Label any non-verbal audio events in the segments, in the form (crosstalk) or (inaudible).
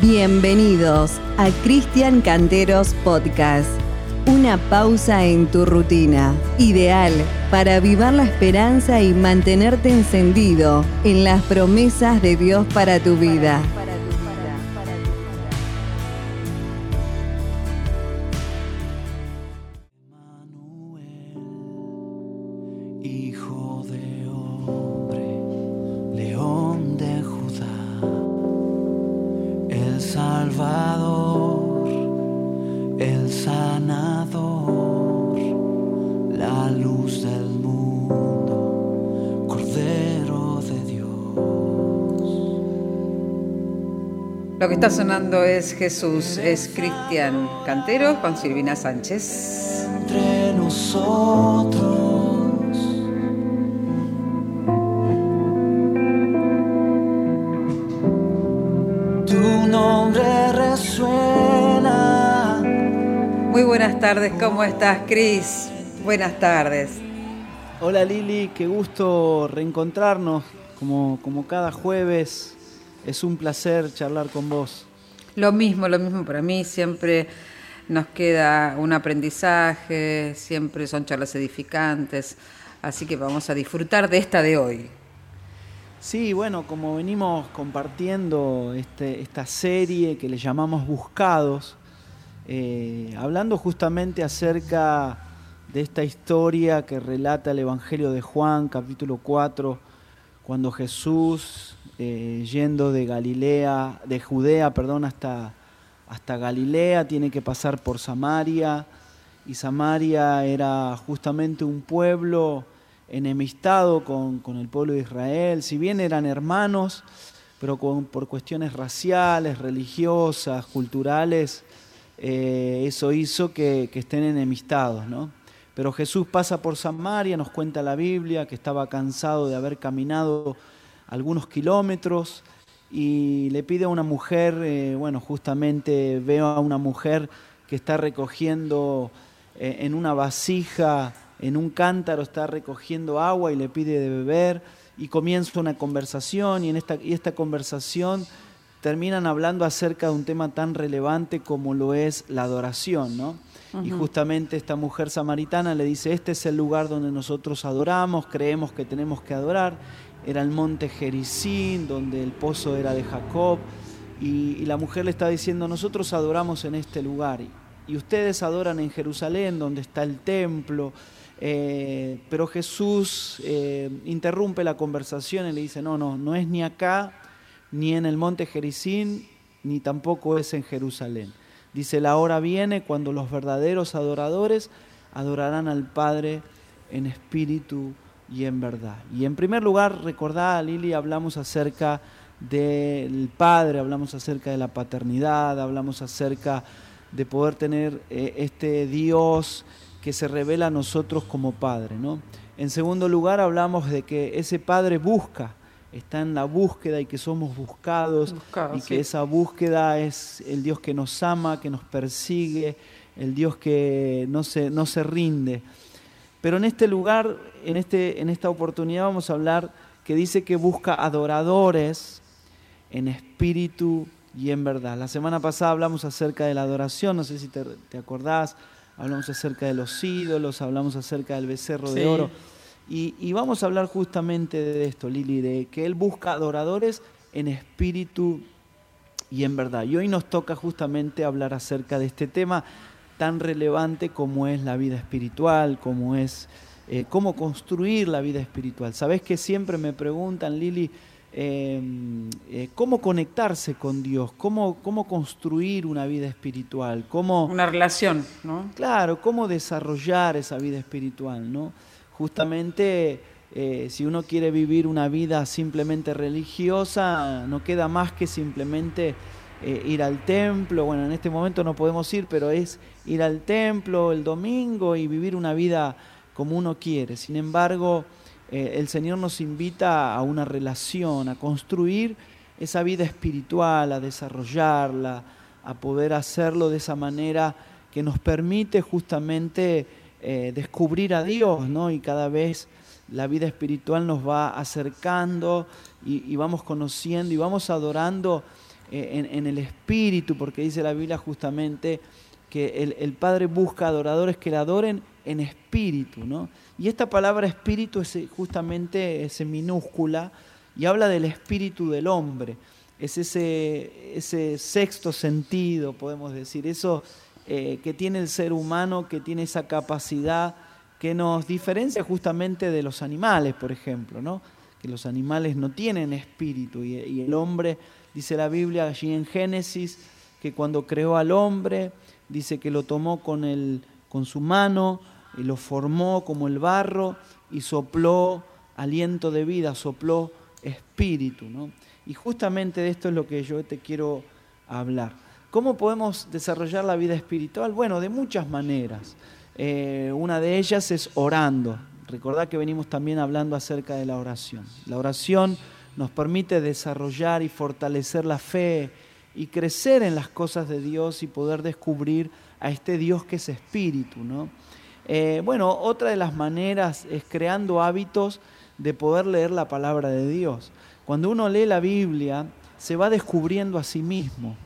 Bienvenidos a Cristian Canteros Podcast. Una pausa en tu rutina, ideal para avivar la esperanza y mantenerte encendido en las promesas de Dios para tu vida. Está sonando es Jesús, es Cristian Cantero con Silvina Sánchez. Entre nosotros. Tu nombre resuena. Muy buenas tardes, ¿cómo estás, Cris? Buenas tardes. Hola Lili, qué gusto reencontrarnos como, como cada jueves. Es un placer charlar con vos. Lo mismo, lo mismo para mí, siempre nos queda un aprendizaje, siempre son charlas edificantes, así que vamos a disfrutar de esta de hoy. Sí, bueno, como venimos compartiendo este, esta serie que le llamamos Buscados, eh, hablando justamente acerca de esta historia que relata el Evangelio de Juan, capítulo 4, cuando Jesús, eh, yendo de Galilea, de Judea, perdón, hasta, hasta Galilea, tiene que pasar por Samaria, y Samaria era justamente un pueblo enemistado con, con el pueblo de Israel, si bien eran hermanos, pero por cuestiones raciales, religiosas, culturales, eh, eso hizo que, que estén enemistados, ¿no? Pero Jesús pasa por Samaria, nos cuenta la Biblia, que estaba cansado de haber caminado algunos kilómetros y le pide a una mujer, eh, bueno, justamente veo a una mujer que está recogiendo eh, en una vasija, en un cántaro, está recogiendo agua y le pide de beber y comienza una conversación y en esta, esta conversación terminan hablando acerca de un tema tan relevante como lo es la adoración, ¿no? Y justamente esta mujer samaritana le dice, este es el lugar donde nosotros adoramos, creemos que tenemos que adorar. Era el monte Jericín, donde el pozo era de Jacob. Y, y la mujer le está diciendo, nosotros adoramos en este lugar. Y, y ustedes adoran en Jerusalén, donde está el templo. Eh, pero Jesús eh, interrumpe la conversación y le dice, no, no, no es ni acá, ni en el monte Jericín, ni tampoco es en Jerusalén. Dice, la hora viene cuando los verdaderos adoradores adorarán al Padre en espíritu y en verdad. Y en primer lugar, recordá, Lili, hablamos acerca del Padre, hablamos acerca de la paternidad, hablamos acerca de poder tener eh, este Dios que se revela a nosotros como Padre. ¿no? En segundo lugar, hablamos de que ese Padre busca, está en la búsqueda y que somos buscados Buscados, y que sí. esa búsqueda es el Dios que nos ama, que nos persigue, el Dios que no se, no se rinde. Pero en este lugar, en, este, en esta oportunidad vamos a hablar que dice que busca adoradores en espíritu y en verdad. La semana pasada hablamos acerca de la adoración, no sé si te, te acordás, hablamos acerca de los ídolos, hablamos acerca del becerro Sí. de oro. Y, y vamos a hablar justamente de esto, Lili, de que Él busca adoradores en espíritu y en verdad. Y hoy nos toca justamente hablar acerca de este tema tan relevante como es la vida espiritual, como es eh, cómo construir la vida espiritual. Sabes que siempre me preguntan, Lili, eh, eh, cómo conectarse con Dios, cómo, cómo construir una vida espiritual, cómo, Una relación, ¿no? Claro, cómo desarrollar esa vida espiritual, ¿no? Justamente, eh, si uno quiere vivir una vida simplemente religiosa, no queda más que simplemente eh, ir al templo. Bueno, en este momento no podemos ir, pero es ir al templo el domingo y vivir una vida como uno quiere. Sin embargo, eh, el Señor nos invita a una relación, a construir esa vida espiritual, a desarrollarla, a poder hacerlo de esa manera que nos permite justamente eh, descubrir a Dios, ¿no? Y cada vez la vida espiritual nos va acercando y, vamos conociendo y vamos adorando eh, en, el espíritu, porque dice la Biblia justamente que el, Padre busca adoradores que le adoren en espíritu, ¿no? Y esta palabra espíritu es eh, justamente ese minúscula y habla del espíritu del hombre. Es ese, ese sexto sentido, podemos decir, eso eh, que tiene el ser humano, que tiene esa capacidad que nos diferencia justamente de los animales, por ejemplo, ¿no? que los animales no tienen espíritu y, el hombre, dice la Biblia allí en Génesis, que cuando creó al hombre, dice que lo tomó con, el, con su mano y lo formó como el barro y sopló aliento de vida, sopló espíritu. ¿no? Y justamente de esto es lo que yo te quiero hablar. ¿Cómo podemos desarrollar la vida espiritual? Bueno, de muchas maneras. Eh, una de ellas es orando. Recordad que venimos también hablando acerca de la oración. La oración nos permite desarrollar y fortalecer la fe y crecer en las cosas de Dios y poder descubrir a este Dios que es espíritu. ¿no? Eh, bueno, otra de las maneras es creando hábitos de poder leer la palabra de Dios. Cuando uno lee la Biblia, se va descubriendo a sí mismo.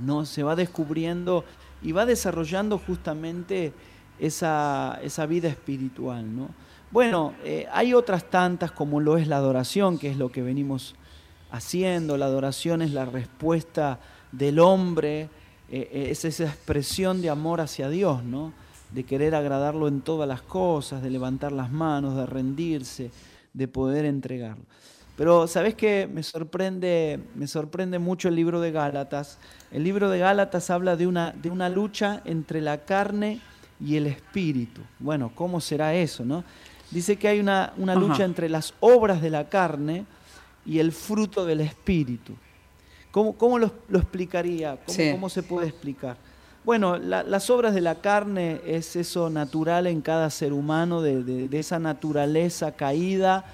¿No? Se va descubriendo y va desarrollando justamente esa, vida espiritual, ¿no? Bueno, eh, hay otras tantas como lo es la adoración, que es lo que venimos haciendo. La adoración es la respuesta del hombre, eh, es esa expresión de amor hacia Dios, ¿no? De querer agradarlo en todas las cosas, de levantar las manos, de rendirse, de poder entregarlo. Pero sabes que me sorprende, me sorprende mucho el libro de Gálatas. El libro de Gálatas habla de una, de una lucha entre la carne y el espíritu. Bueno, ¿cómo será eso? No? Dice que hay una, lucha entre las obras de la carne y el fruto del espíritu. ¿Cómo, cómo lo, explicaría? ¿Cómo, se puede explicar? Bueno, las obras de la carne es eso natural en cada ser humano, de, de esa naturaleza caída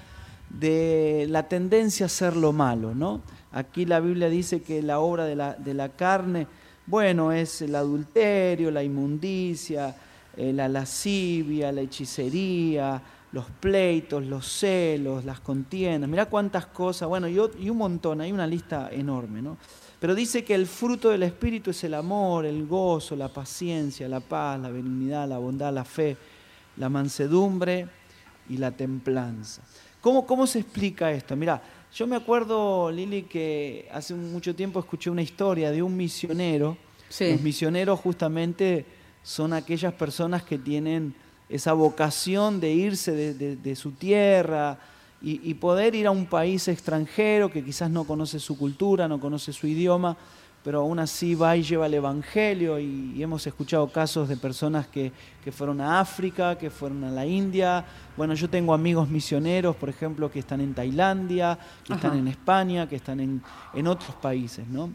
de la tendencia a hacer lo malo, ¿no? Aquí la Biblia dice que la obra de la, de la carne, bueno, es el adulterio, la inmundicia, eh, la lascivia, la hechicería, los pleitos, los celos, las contiendas, mirá cuántas cosas, bueno, y un montón, hay una lista enorme, ¿no? Pero dice que el fruto del Espíritu es el amor, el gozo, la paciencia, la paz, la benignidad, la bondad, la fe, la mansedumbre y la templanza. ¿Cómo, se explica esto? Mira, yo me acuerdo, Lili, que hace mucho tiempo escuché una historia de un misionero. Los misioneros justamente son aquellas personas que tienen esa vocación de irse de, su tierra y, poder ir a un país extranjero que quizás no conoce su cultura, no conoce su idioma, pero aún así va y lleva el Evangelio y, hemos escuchado casos de personas que, fueron a África, que fueron a la India. Bueno, yo tengo amigos misioneros, por ejemplo, que están en Tailandia, que están en España, que están en, otros países, ¿no?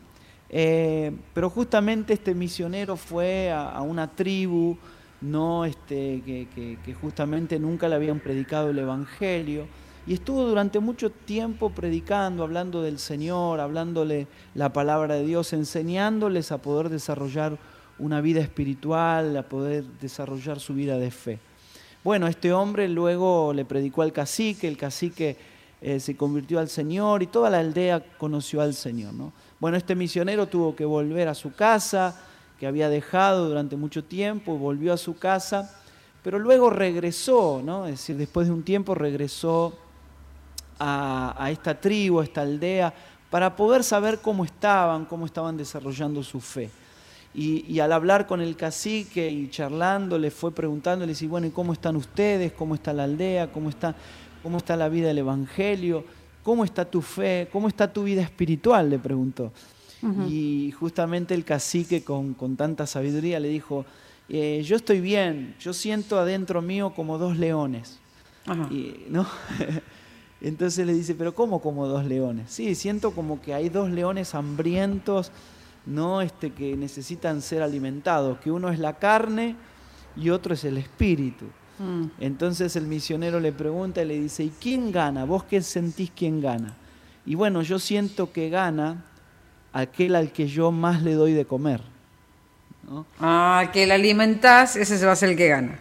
Eh, pero justamente este misionero fue a, una tribu no este, que, que justamente nunca le habían predicado el Evangelio y estuvo durante mucho tiempo predicando, hablando del Señor, hablándole la palabra de Dios, enseñándoles a poder desarrollar una vida espiritual, a poder desarrollar su vida de fe. Bueno, este hombre luego le predicó al cacique, el cacique eh, se convirtió al Señor y toda la aldea conoció al Señor. ¿no? Bueno, este misionero tuvo que volver a su casa, que había dejado durante mucho tiempo, volvió a su casa, pero luego regresó, ¿no? es decir, después de un tiempo regresó a, esta tribu, a esta aldea, para poder saber cómo estaban, cómo estaban desarrollando su fe. Y, al hablar con el cacique y charlando, le fue preguntándole, y bueno, ¿y cómo están ustedes? ¿Cómo está la aldea? ¿Cómo está, cómo está la vida del Evangelio? ¿Cómo está tu fe? ¿Cómo está tu vida espiritual? Le preguntó. Y justamente el cacique con, tanta sabiduría le dijo, eh, yo estoy bien, yo siento adentro mío como dos leones. Y, ¿no? (laughs) Entonces le dice, pero ¿cómo como dos leones? Sí, siento como que hay dos leones hambrientos, ¿no? Este, que necesitan ser alimentados, que uno es la carne y otro es el espíritu. Mm. Entonces el misionero le pregunta y le dice, ¿y quién gana? ¿Vos qué sentís quién gana? Y bueno, yo siento que gana aquel al que yo más le doy de comer. Ah, que le alimentás, ese va a ser el que gana.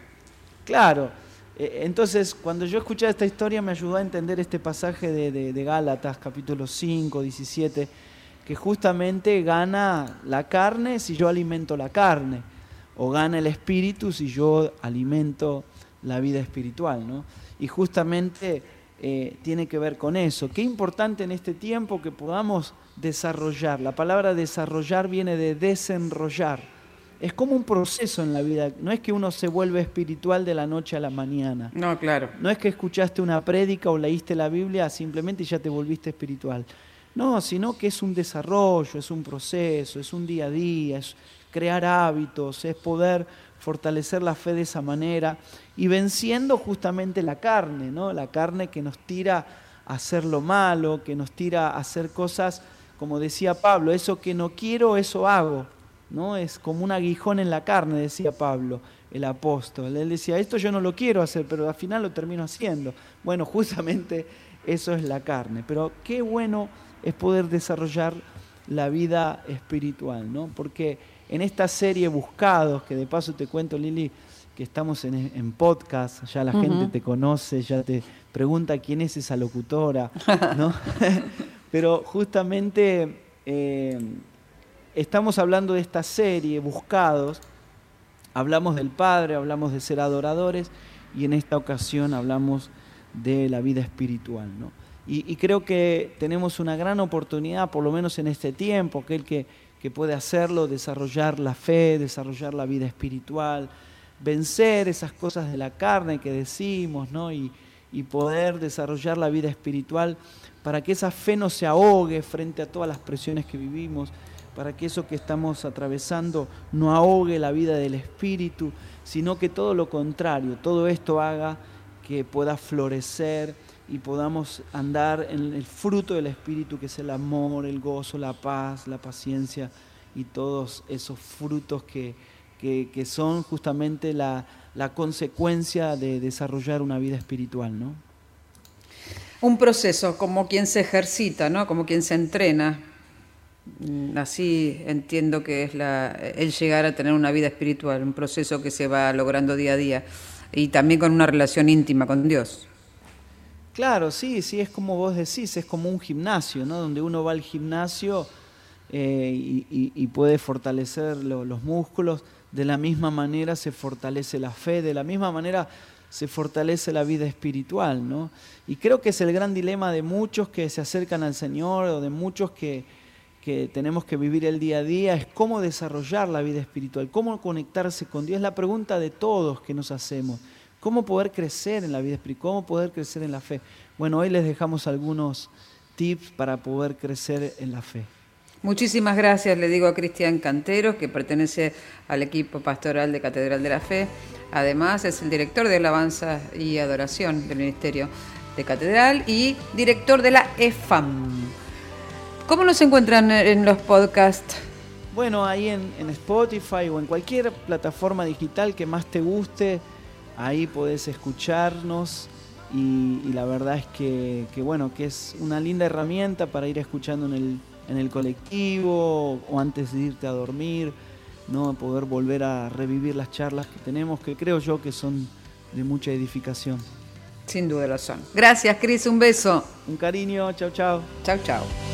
Claro. Eh, entonces, cuando yo escuché esta historia me ayudó a entender este pasaje de, Gálatas, capítulo 5, 17, que justamente gana la carne si yo alimento la carne, o gana el espíritu si yo alimento la vida espiritual. ¿no? Y justamente eh, tiene que ver con eso. Qué importante en este tiempo que podamos desarrollar. La palabra desarrollar viene de desenrollar. Es como un proceso en la vida. No es que uno se vuelve espiritual de la noche a la mañana. No, claro. No es que escuchaste una prédica o leíste la Biblia simplemente y ya te volviste espiritual. No, sino que es un desarrollo, es un proceso, es un día a día, es crear hábitos, es poder fortalecer la fe de esa manera y venciendo justamente la carne, ¿no? La carne que nos tira a hacer lo malo, que nos tira a hacer cosas, como decía Pablo, eso que no quiero, eso hago, ¿no? Es como un aguijón en la carne, decía Pablo, el apóstol. Él decía, esto yo no lo quiero hacer, pero al final lo termino haciendo. Bueno, (laughs) justamente eso es la carne, pero qué bueno es poder desarrollar la vida espiritual, ¿no? Porque en esta serie Buscados, que de paso te cuento, Lili, que estamos en, podcast, ya la gente te conoce, ya te pregunta quién es esa locutora, ¿no? (laughs) (laughs) Pero justamente eh, estamos hablando de esta serie, Buscados, hablamos del Padre, hablamos de ser adoradores y en esta ocasión hablamos de la vida espiritual, ¿no? Y, creo que tenemos una gran oportunidad, por lo menos en este tiempo, aquel que, que puede hacerlo, desarrollar la fe, desarrollar la vida espiritual, vencer esas cosas de la carne que decimos, ¿no? Y, y poder desarrollar la vida espiritual para que esa fe no se ahogue frente a todas las presiones que vivimos, para que eso que estamos atravesando no ahogue la vida del espíritu, sino que todo lo contrario, todo esto haga que pueda florecer y podamos andar en el fruto del Espíritu, que es el amor, el gozo, la paz, la paciencia y todos esos frutos que, que, son justamente la, la, consecuencia de desarrollar una vida espiritual. ¿no? Un proceso como quien se ejercita, ¿no? como quien se entrena. Mm, así entiendo que es la, el llegar a tener una vida espiritual, un proceso que se va logrando día a día y también con una relación íntima con Dios. Claro, sí, sí, es como vos decís, es como un gimnasio, ¿no? Donde uno va al gimnasio eh, y, puede fortalecer los músculos, de la misma manera se fortalece la fe, de la misma manera se fortalece la vida espiritual, ¿no? Y creo que es el gran dilema de muchos que se acercan al Señor o de muchos que, que tenemos que vivir el día a día, es cómo desarrollar la vida espiritual, cómo conectarse con Dios, es la pregunta de todos que nos hacemos. ¿Cómo poder crecer en la vida espiritual? ¿Cómo poder crecer en la fe? Bueno, hoy les dejamos algunos tips para poder crecer en la fe. Muchísimas gracias, le digo a Cristian Cantero, que pertenece al equipo pastoral de Catedral de la Fe. Además, es el director de alabanza y adoración del Ministerio de Catedral y director de la EFAM. ¿Cómo nos encuentran en los podcasts? Bueno, ahí en, en Spotify o en cualquier plataforma digital que más te guste ahí podés escucharnos y, la verdad es que, bueno, que es una linda herramienta para ir escuchando en el, en el colectivo o antes de irte a dormir, ¿no? poder volver a revivir las charlas que tenemos, que creo yo que son de mucha edificación. Sin duda lo son. Gracias, Cris, un beso. Un cariño, chao, chao. Chao, chao.